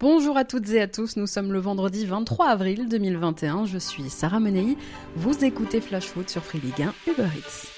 Bonjour à toutes et à tous, nous sommes le vendredi 23 avril 2021, je suis Sarah Menei, vous écoutez Flash Foot sur Free Ligue 1 Uber Eats.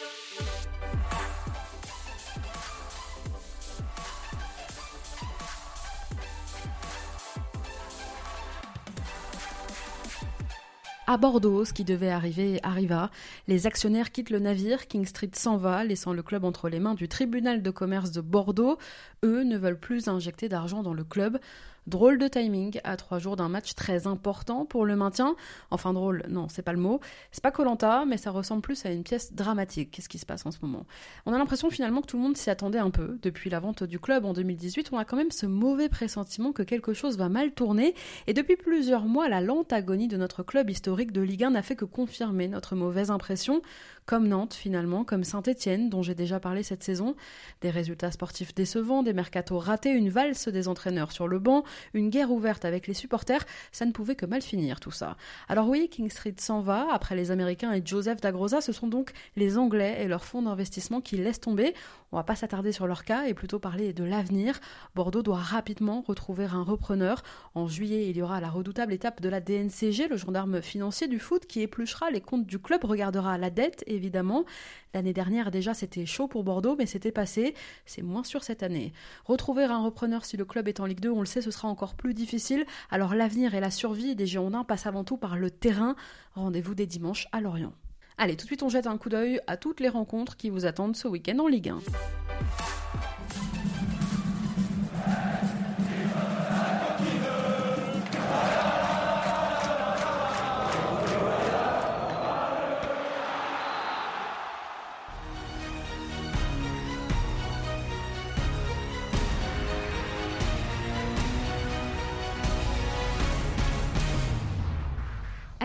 À Bordeaux, ce qui devait arriver arriva. Les actionnaires quittent le navire, King Street s'en va, laissant le club entre les mains du tribunal de commerce de Bordeaux. Eux ne veulent plus injecter d'argent dans le club. Drôle de timing à trois jours d'un match très important pour le maintien. Enfin drôle, non, c'est pas le mot. C'est pas Colanta, mais ça ressemble plus à une pièce dramatique. Qu'est-ce qui se passe en ce moment On a l'impression finalement que tout le monde s'y attendait un peu. Depuis la vente du club en 2018, on a quand même ce mauvais pressentiment que quelque chose va mal tourner. Et depuis plusieurs mois, la lente agonie de notre club historique de Ligue 1 n'a fait que confirmer notre mauvaise impression comme Nantes finalement, comme Saint-Étienne dont j'ai déjà parlé cette saison. Des résultats sportifs décevants, des mercatos ratés, une valse des entraîneurs sur le banc, une guerre ouverte avec les supporters, ça ne pouvait que mal finir tout ça. Alors oui, King Street s'en va, après les Américains et Joseph Dagrosa, ce sont donc les Anglais et leurs fonds d'investissement qui laissent tomber. On va pas s'attarder sur leur cas et plutôt parler de l'avenir. Bordeaux doit rapidement retrouver un repreneur. En juillet, il y aura la redoutable étape de la DNCG, le gendarme financier du foot qui épluchera les comptes du club, regardera la dette évidemment. L'année dernière déjà c'était chaud pour Bordeaux mais c'était passé, c'est moins sûr cette année. Retrouver un repreneur si le club est en Ligue 2, on le sait, ce sera encore plus difficile. Alors l'avenir et la survie des Girondins passent avant tout par le terrain. Rendez-vous dès dimanche à Lorient. Allez, tout de suite on jette un coup d'œil à toutes les rencontres qui vous attendent ce week-end en Ligue 1.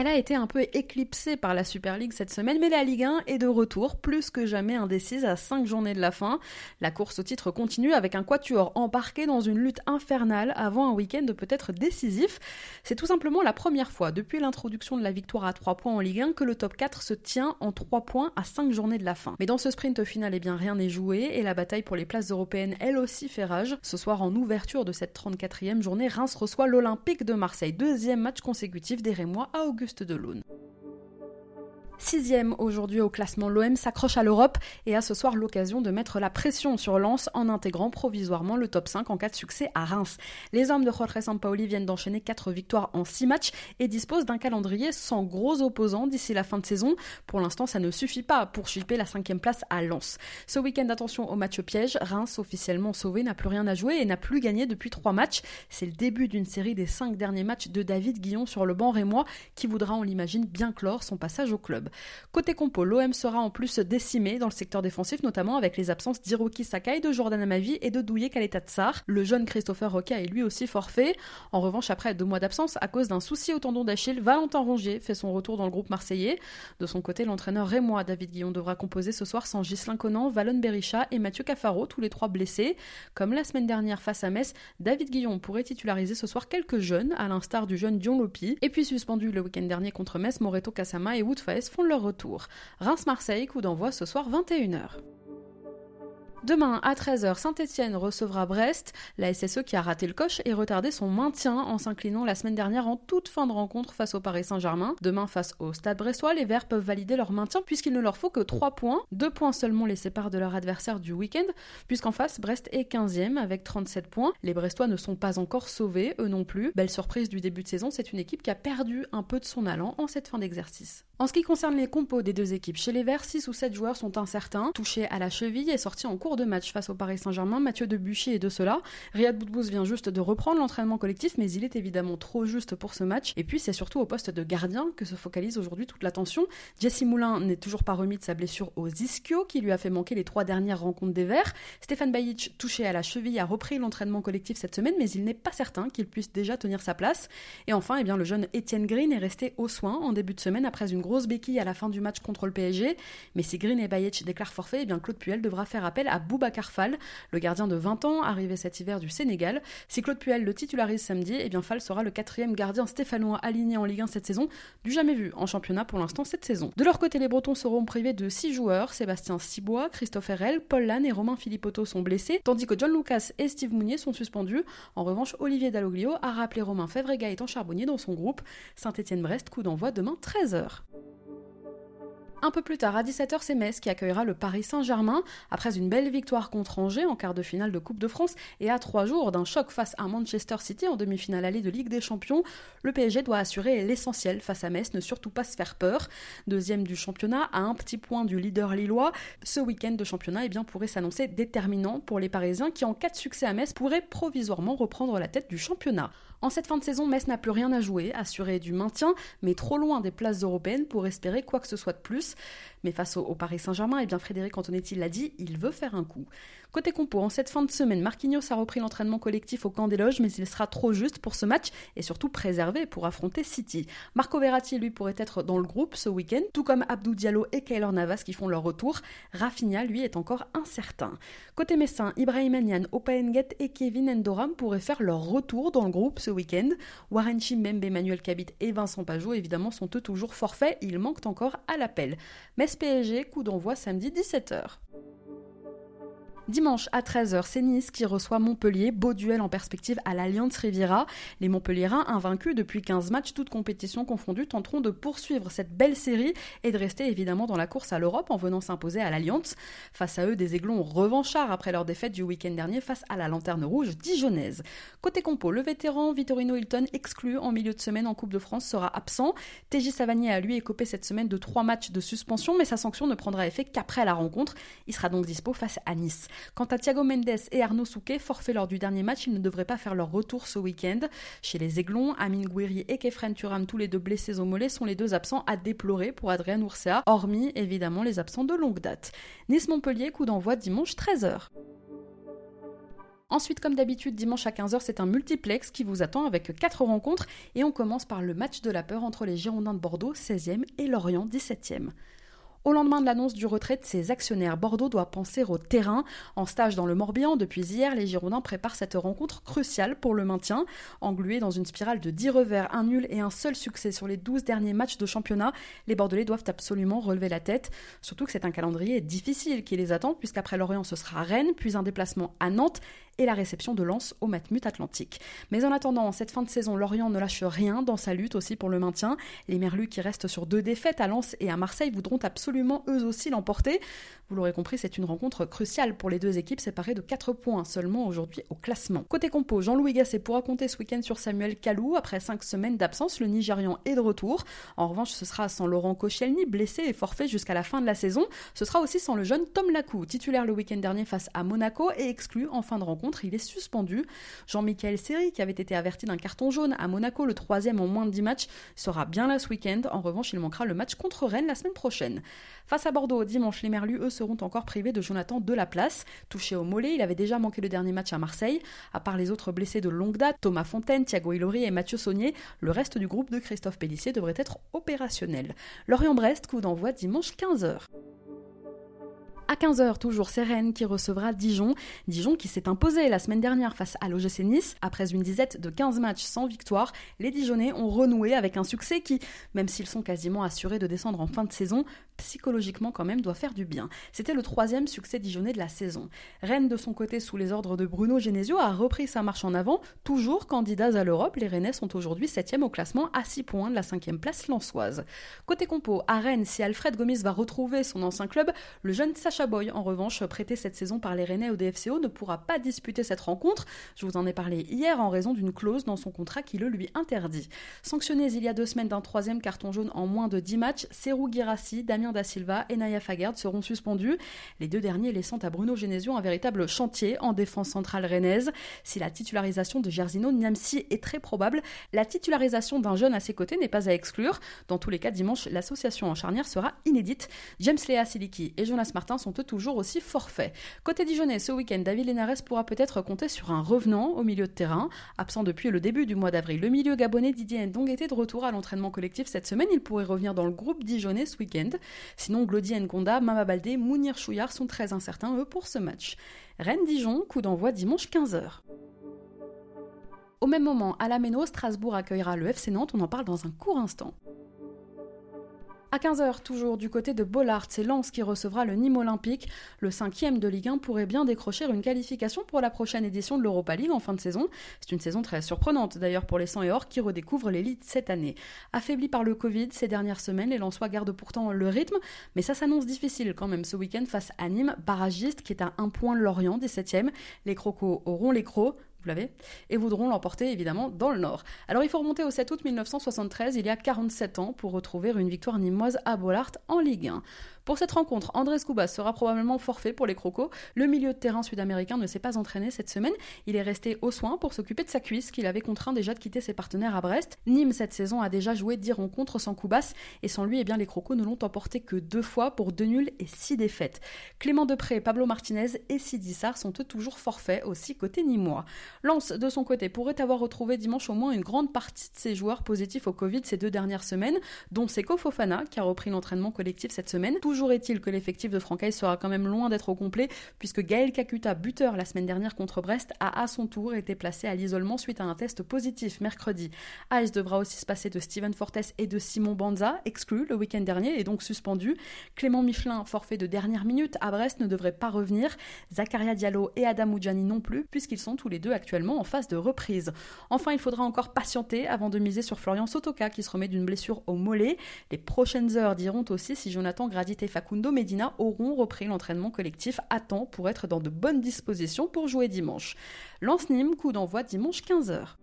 Elle a été un peu éclipsée par la Super League cette semaine, mais la Ligue 1 est de retour, plus que jamais indécise à 5 journées de la fin. La course au titre continue avec un quatuor embarqué dans une lutte infernale avant un week-end peut-être décisif. C'est tout simplement la première fois depuis l'introduction de la victoire à 3 points en Ligue 1 que le top 4 se tient en 3 points à 5 journées de la fin. Mais dans ce sprint final, eh bien rien n'est joué et la bataille pour les places européennes elle aussi fait rage. Ce soir en ouverture de cette 34e journée, Reims reçoit l'Olympique de Marseille, deuxième match consécutif des Rémois à Auguste de Lune. Sixième aujourd'hui au classement, l'OM s'accroche à l'Europe et a ce soir l'occasion de mettre la pression sur Lens en intégrant provisoirement le top 5 en cas de succès à Reims. Les hommes de Jorge Sampaoli viennent d'enchaîner 4 victoires en 6 matchs et disposent d'un calendrier sans gros opposants d'ici la fin de saison. Pour l'instant, ça ne suffit pas pour chipper la cinquième place à Lens. Ce week-end, attention au match piège. Reims, officiellement sauvé, n'a plus rien à jouer et n'a plus gagné depuis 3 matchs. C'est le début d'une série des 5 derniers matchs de David Guillon sur le banc rémois qui voudra, on l'imagine, bien clore son passage au club. Côté compo, l'OM sera en plus décimé dans le secteur défensif, notamment avec les absences d'Hiroki Sakai, de Jordan Amavi et de Douye Kaletatsar. Le jeune Christopher Roca est lui aussi forfait. En revanche, après deux mois d'absence, à cause d'un souci au tendon d'Achille, Valentin Rongier fait son retour dans le groupe marseillais. De son côté, l'entraîneur rémois David Guillon devra composer ce soir sans Gislain Conan, Valon Berisha et Mathieu Cafaro, tous les trois blessés. Comme la semaine dernière face à Metz, David Guillon pourrait titulariser ce soir quelques jeunes, à l'instar du jeune Dion Lopi. Et puis suspendu le week-end dernier contre Metz, Moreto Kasama et Wood leur retour. Reims-Marseille, coup d'envoi ce soir 21h. Demain à 13h, Saint-Etienne recevra Brest. La SSE qui a raté le coche et retardé son maintien en s'inclinant la semaine dernière en toute fin de rencontre face au Paris Saint-Germain. Demain face au Stade Brestois, les Verts peuvent valider leur maintien puisqu'il ne leur faut que 3 points. 2 points seulement les séparent de leur adversaire du week-end puisqu'en face, Brest est 15e avec 37 points. Les Brestois ne sont pas encore sauvés, eux non plus. Belle surprise du début de saison, c'est une équipe qui a perdu un peu de son allant en cette fin d'exercice. En ce qui concerne les compos des deux équipes, chez les Verts, 6 ou 7 joueurs sont incertains. Touché à la cheville et sorti en cours de match face au Paris Saint-Germain, Mathieu Debuchy est de cela. Riyad Boudbouz vient juste de reprendre l'entraînement collectif, mais il est évidemment trop juste pour ce match. Et puis c'est surtout au poste de gardien que se focalise aujourd'hui toute l'attention. Jesse Moulin n'est toujours pas remis de sa blessure aux ischio qui lui a fait manquer les trois dernières rencontres des Verts. Stéphane Bajic, touché à la cheville, a repris l'entraînement collectif cette semaine, mais il n'est pas certain qu'il puisse déjà tenir sa place. Et enfin, eh bien, le jeune Étienne Green est resté au soin en début de semaine après une grosse béquille à la fin du match contre le PSG. Mais si Green et Bayesh déclarent forfait, eh bien Claude Puel devra faire appel à Boubacar Fall, le gardien de 20 ans, arrivé cet hiver du Sénégal. Si Claude Puel le titularise samedi, eh bien Fall sera le quatrième gardien stéphanois aligné en Ligue 1 cette saison, du jamais vu en championnat pour l'instant cette saison. De leur côté, les Bretons seront privés de 6 joueurs, Sébastien Cibois, Christophe Herrel, Paul Lannes et Romain Philippotto sont blessés, tandis que John Lucas et Steve Mounier sont suspendus. En revanche, Olivier Dalloglio a rappelé Romain Fèvre et Gaëtan Charbonnier dans son groupe. Saint-Étienne-Brest, coup d'envoi demain 13h. Un peu plus tard, à 17h, c'est Metz qui accueillera le Paris Saint-Germain. Après une belle victoire contre Angers en quart de finale de Coupe de France et à trois jours d'un choc face à Manchester City en demi-finale allée de Ligue des Champions, le PSG doit assurer l'essentiel face à Metz, ne surtout pas se faire peur. Deuxième du championnat, à un petit point du leader lillois, ce week-end de championnat eh pourrait s'annoncer déterminant pour les Parisiens qui, en cas de succès à Metz, pourraient provisoirement reprendre la tête du championnat. En cette fin de saison, Metz n'a plus rien à jouer, assuré du maintien, mais trop loin des places européennes pour espérer quoi que ce soit de plus. Mais face au, Paris Saint-Germain, eh bien Frédéric Antonetti l'a dit, il veut faire un coup. Côté compo, en cette fin de semaine, Marquinhos a repris l'entraînement collectif au camp des loges, mais il sera trop juste pour ce match et surtout préservé pour affronter City. Marco Verratti, lui, pourrait être dans le groupe ce week-end, tout comme Abdou Diallo et Kaylor Navas qui font leur retour. Rafinha, lui, est encore incertain. Côté Messin, Ibrahim Anian, Opa et Kevin Endoram pourraient faire leur retour dans le groupe ce week-end. Warren Chimbembe, Emmanuel Cabit et Vincent Pajot, évidemment, sont eux toujours forfaits. Ils manquent encore à l'appel. Metz PSG, coup d'envoi samedi 17h. Dimanche à 13h, c'est Nice qui reçoit Montpellier. Beau duel en perspective à l'Alliance Riviera. Les Montpelliérains, invaincus depuis 15 matchs, toutes compétitions confondues, tenteront de poursuivre cette belle série et de rester évidemment dans la course à l'Europe en venant s'imposer à l'Alliance. Face à eux, des aiglons revanchards après leur défaite du week-end dernier face à la Lanterne Rouge dijonnaise. Côté compo, le vétéran Vittorino Hilton, exclu en milieu de semaine en Coupe de France, sera absent. TJ Savanier a lui écopé cette semaine de trois matchs de suspension, mais sa sanction ne prendra effet qu'après la rencontre. Il sera donc dispo face à Nice. Quant à Thiago Mendes et Arnaud Souquet, forfaits lors du dernier match, ils ne devraient pas faire leur retour ce week-end. Chez les Aiglons, Amine Gouiri et Kefren Turam, tous les deux blessés au mollet, sont les deux absents à déplorer pour Adrien Oursea, hormis évidemment les absents de longue date. Nice-Montpellier, coup d'envoi dimanche 13h. Ensuite, comme d'habitude, dimanche à 15h, c'est un multiplex qui vous attend avec 4 rencontres et on commence par le match de la peur entre les Girondins de Bordeaux, 16e, et Lorient, 17e. Au lendemain de l'annonce du retrait de ses actionnaires, Bordeaux doit penser au terrain. En stage dans le Morbihan depuis hier, les Girondins préparent cette rencontre cruciale pour le maintien. Englués dans une spirale de 10 revers, un nul et un seul succès sur les 12 derniers matchs de championnat, les Bordelais doivent absolument relever la tête. Surtout que c'est un calendrier difficile qui les attend, puisqu'après Lorient, ce sera Rennes, puis un déplacement à Nantes et la réception de Lens au Matmut Atlantique. Mais en attendant, cette fin de saison, Lorient ne lâche rien dans sa lutte aussi pour le maintien. Les Merlus qui restent sur deux défaites à Lens et à Marseille voudront absolument eux aussi l'emporter. Vous l'aurez compris, c'est une rencontre cruciale pour les deux équipes séparées de 4 points seulement aujourd'hui au classement. Côté compo, Jean-Louis Gasset pourra compter ce week-end sur Samuel Kalou. Après 5 semaines d'absence, le Nigérian est de retour. En revanche, ce sera sans Laurent Koscielny, blessé et forfait jusqu'à la fin de la saison. Ce sera aussi sans le jeune Tom Lacou, titulaire le week-end dernier face à Monaco et exclu en fin de rencontre. Il est suspendu. Jean-Michel Seri, qui avait été averti d'un carton jaune à Monaco, le troisième en moins de 10 matchs, sera bien là ce week-end. En revanche, il manquera le match contre Rennes la semaine prochaine. Face à Bordeaux, dimanche, les Merlus, eux, seront encore privés de Jonathan Delaplace. Touché au mollet, il avait déjà manqué le dernier match à Marseille. À part les autres blessés de longue date, Thomas Fontaine, Thiago Ilori et Mathieu Saunier, le reste du groupe de Christophe Pellissier devrait être opérationnel. Lorient-Brest, coup d'envoi dimanche 15h. À 15h, toujours, c'est Rennes qui recevra Dijon. Dijon qui s'est imposé la semaine dernière face à l'OGC Nice. Après une disette de 15 matchs sans victoire, les Dijonnais ont renoué avec un succès qui, même s'ils sont quasiment assurés de descendre en fin de saison, psychologiquement quand même doit faire du bien. C'était le troisième succès dijonnais de la saison. Rennes, de son côté, sous les ordres de Bruno Genesio, a repris sa marche en avant. Toujours candidats à l'Europe, les Rennais sont aujourd'hui septième au classement à 6 points de la cinquième place lançoise. Côté compo, à Rennes, si Alfred Gomis va retrouver son ancien club, le jeune Sacha Boy, en revanche, prêté cette saison par les Rennais au DFCO, ne pourra pas disputer cette rencontre. Je vous en ai parlé hier en raison d'une clause dans son contrat qui le lui interdit. Sanctionnés il y a deux semaines d'un troisième carton jaune en moins de 10 matchs, Serou Girassi, Damien Da Silva et Naya Fagard seront suspendus, les deux derniers laissant à Bruno Genesio un véritable chantier en défense centrale rennaise. Si la titularisation de Gersino Niamsi est très probable, la titularisation d'un jeune à ses côtés n'est pas à exclure. Dans tous les cas, dimanche, l'association en charnière sera inédite. James Lea Siliki et Jonas Martin sont eux toujours aussi forfaits. Côté Dijonais, ce week-end, David Lenares pourra peut-être compter sur un revenant au milieu de terrain. Absent depuis le début du mois d'avril, le milieu gabonais Didier Ndong était de retour à l'entraînement collectif cette semaine. Il pourrait revenir dans le groupe Dijonais ce week-end. Sinon, Glody Ngonda, Mama Baldé, Mounir Chouillard sont très incertains, eux, pour ce match. Rennes-Dijon, coup d'envoi dimanche 15h. Au même moment, à la Méno, Strasbourg accueillera le FC Nantes, on en parle dans un court instant. À 15h, toujours du côté de Bollard, c'est Lens qui recevra le Nîmes Olympique. Le cinquième de Ligue 1 pourrait bien décrocher une qualification pour la prochaine édition de l'Europa League en fin de saison. C'est une saison très surprenante d'ailleurs pour les 100 et or qui redécouvrent l'élite cette année. Affaiblis par le Covid ces dernières semaines, les Lensois gardent pourtant le rythme, mais ça s'annonce difficile quand même ce week-end face à Nîmes, barragiste qui est à un point Lorient, 17e. Les Crocos auront les crocs vous l'avez, et voudront l'emporter évidemment dans le Nord. Alors il faut remonter au 7 août 1973, il y a 47 ans, pour retrouver une victoire nimoise à Bollard en Ligue 1. Pour cette rencontre, Andrés Cubas sera probablement forfait pour les Crocos. Le milieu de terrain sud-américain ne s'est pas entraîné cette semaine. Il est resté au soin pour s'occuper de sa cuisse qu'il avait contraint déjà de quitter ses partenaires à Brest. Nîmes cette saison a déjà joué 10 rencontres sans Cubas et sans lui, eh bien, les Crocos ne l'ont emporté que deux fois pour deux nuls et six défaites. Clément Depré, Pablo Martinez et Sidi sont eux toujours forfaits aussi côté nîmois. Lance de son côté pourrait avoir retrouvé dimanche au moins une grande partie de ses joueurs positifs au Covid ces deux dernières semaines, dont Seko Fofana qui a repris l'entraînement collectif cette semaine. Toujours est-il que l'effectif de Francaise sera quand même loin d'être au complet, puisque Gaël Kakuta, buteur la semaine dernière contre Brest, a à son tour été placé à l'isolement suite à un test positif mercredi. Ice devra aussi se passer de Steven Fortes et de Simon Banza, exclu le week-end dernier et donc suspendu. Clément Michelin, forfait de dernière minute à Brest, ne devrait pas revenir. Zakaria Diallo et Adam Oudjani non plus, puisqu'ils sont tous les deux actuellement en phase de reprise. Enfin, il faudra encore patienter avant de miser sur Florian Sotoka qui se remet d'une blessure au mollet. Les prochaines heures diront aussi si Jonathan Gradit Facundo Medina auront repris l'entraînement collectif à temps pour être dans de bonnes dispositions pour jouer dimanche. Lance-Nîmes, coup d'envoi dimanche 15h.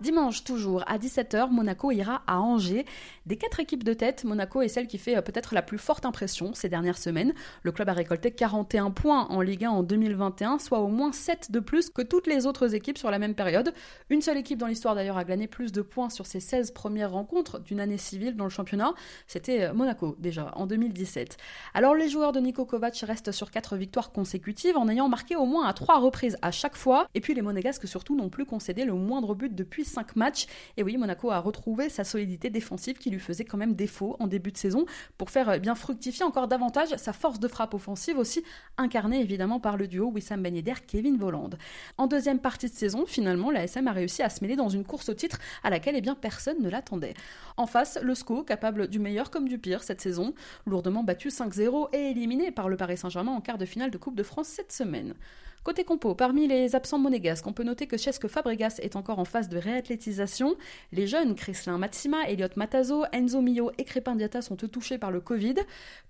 Dimanche toujours à 17h, Monaco ira à Angers. Des quatre équipes de tête, Monaco est celle qui fait euh, peut-être la plus forte impression ces dernières semaines. Le club a récolté 41 points en Ligue 1 en 2021, soit au moins 7 de plus que toutes les autres équipes sur la même période. Une seule équipe dans l'histoire d'ailleurs a glané plus de points sur ses 16 premières rencontres d'une année civile dans le championnat. C'était euh, Monaco déjà en 2017. Alors les joueurs de Niko Kovac restent sur 4 victoires consécutives en ayant marqué au moins à 3 reprises à chaque fois. Et puis les Monégasques surtout n'ont plus concédé le moindre but depuis 5 matchs. Et oui, Monaco a retrouvé sa solidité défensive qui lui faisait quand même défaut en début de saison pour faire euh, bien fructifier encore davantage sa force de frappe offensive aussi incarnée évidemment par le duo Wissam Ben Yedder Kevin Voland. En deuxième partie de saison, finalement, la SM a réussi à se mêler dans une course au titre à laquelle eh bien personne ne l'attendait. En face, le SCO capable du meilleur comme du pire cette saison, lourdement battu 5-0 et éliminé par le Paris Saint-Germain en quart de finale de Coupe de France cette semaine. Côté compo, parmi les absents monégasques, on peut noter que Chesque Fabregas est encore en phase de réathlétisation. Les jeunes, Chrislin Matsima, Elliot Matazo, Enzo Mio et Crépin Diata sont touchés par le Covid.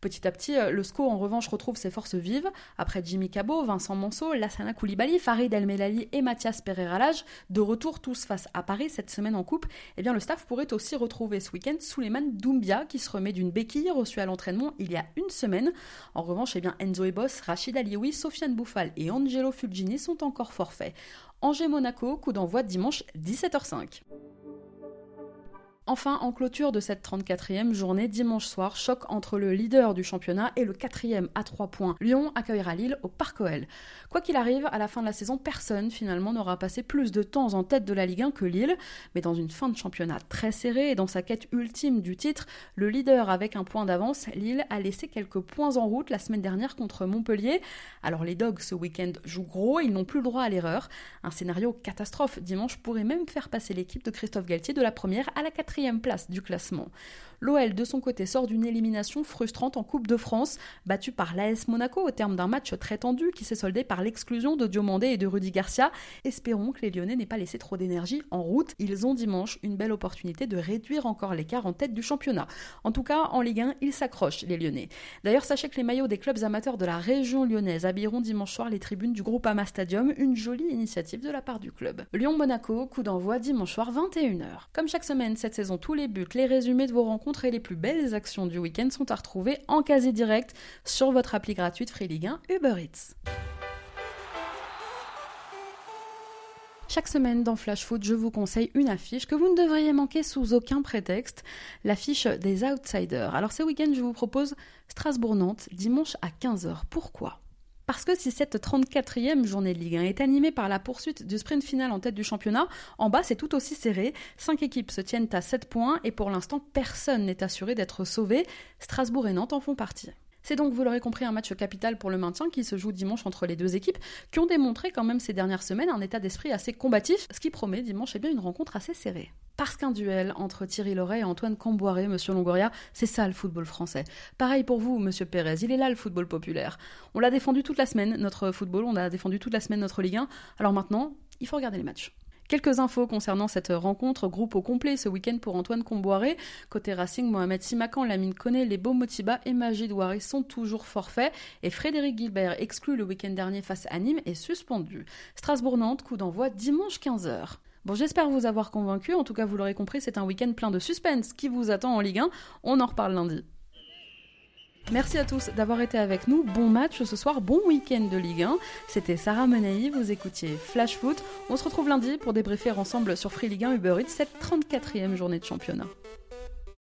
Petit à petit, euh, le SCO en revanche retrouve ses forces vives. Après Jimmy Cabot, Vincent Manceau, Lassana Koulibaly, Farid El Melali et Mathias Pereira Lage, de retour tous face à Paris cette semaine en coupe, eh bien le staff pourrait aussi retrouver ce week-end Suleiman Doumbia qui se remet d'une béquille reçue à l'entraînement il y a une semaine. En revanche, eh bien Enzo Ebos, Rachid Alioui, Sofiane Bouffal et Angelo Fulgini sont encore forfaits. Angers-Monaco, coup d'envoi dimanche 17h05. Enfin, en clôture de cette 34e journée, dimanche soir, choc entre le leader du championnat et le quatrième à 3 points. Lyon accueillera Lille au Parc OL. Quoi qu'il arrive, à la fin de la saison, personne finalement n'aura passé plus de temps en tête de la Ligue 1 que Lille. Mais dans une fin de championnat très serrée et dans sa quête ultime du titre, le leader avec un point d'avance, Lille a laissé quelques points en route la semaine dernière contre Montpellier. Alors les Dogs ce week-end jouent gros, ils n'ont plus le droit à l'erreur. Un scénario catastrophe dimanche pourrait même faire passer l'équipe de Christophe Galtier de la première à la quatrième place du classement. L'OL, de son côté, sort d'une élimination frustrante en Coupe de France, battue par l'AS Monaco au terme d'un match très tendu qui s'est soldé par l'exclusion de Diomandé et de Rudy Garcia. Espérons que les Lyonnais n'aient pas laissé trop d'énergie en route. Ils ont dimanche une belle opportunité de réduire encore l'écart en tête du championnat. En tout cas, en Ligue 1, ils s'accrochent, les Lyonnais. D'ailleurs, sachez que les maillots des clubs amateurs de la région lyonnaise habilleront dimanche soir les tribunes du groupe Ama Stadium, une jolie initiative de la part du club. Lyon-Monaco, coup d'envoi dimanche soir 21h. Comme chaque semaine cette saison, tous les buts, les résumés de vos rencontres les plus belles actions du week-end sont à retrouver en quasi direct sur votre appli gratuite Free Ligue 1 Uber Eats. Chaque semaine dans Flash Foot, je vous conseille une affiche que vous ne devriez manquer sous aucun prétexte, l'affiche des Outsiders. Alors ce week-end, je vous propose Strasbourg-Nantes, dimanche à 15h. Pourquoi? Parce que si cette 34e journée de Ligue 1 est animée par la poursuite du sprint final en tête du championnat, en bas c'est tout aussi serré. Cinq équipes se tiennent à 7 points et pour l'instant personne n'est assuré d'être sauvé. Strasbourg et Nantes en font partie. C'est donc, vous l'aurez compris, un match capital pour le maintien qui se joue dimanche entre les deux équipes, qui ont démontré quand même ces dernières semaines un état d'esprit assez combatif, ce qui promet dimanche eh bien, une rencontre assez serrée. Parce qu'un duel entre Thierry Loret et Antoine Camboiré, monsieur Longoria, c'est ça le football français. Pareil pour vous, monsieur Pérez, il est là le football populaire. On l'a défendu toute la semaine, notre football, on a défendu toute la semaine notre Ligue 1, alors maintenant, il faut regarder les matchs. Quelques infos concernant cette rencontre, groupe au complet ce week-end pour Antoine Comboiré. Côté Racing, Mohamed Simakan, Lamine Koné, les Beaux Motiba et Majid Ouari sont toujours forfaits et Frédéric Gilbert, exclu le week-end dernier face à Nîmes, est suspendu. Strasbourg-Nantes, coup d'envoi dimanche 15h. Bon, j'espère vous avoir convaincu. En tout cas, vous l'aurez compris, c'est un week-end plein de suspense qui vous attend en Ligue 1. On en reparle lundi. Merci à tous d'avoir été avec nous. Bon match ce soir, bon week-end de Ligue 1. C'était Sarah Menaï, vous écoutiez Flash Foot. On se retrouve lundi pour débriefer ensemble sur Free Ligue 1 Uber Eats cette 34e journée de championnat.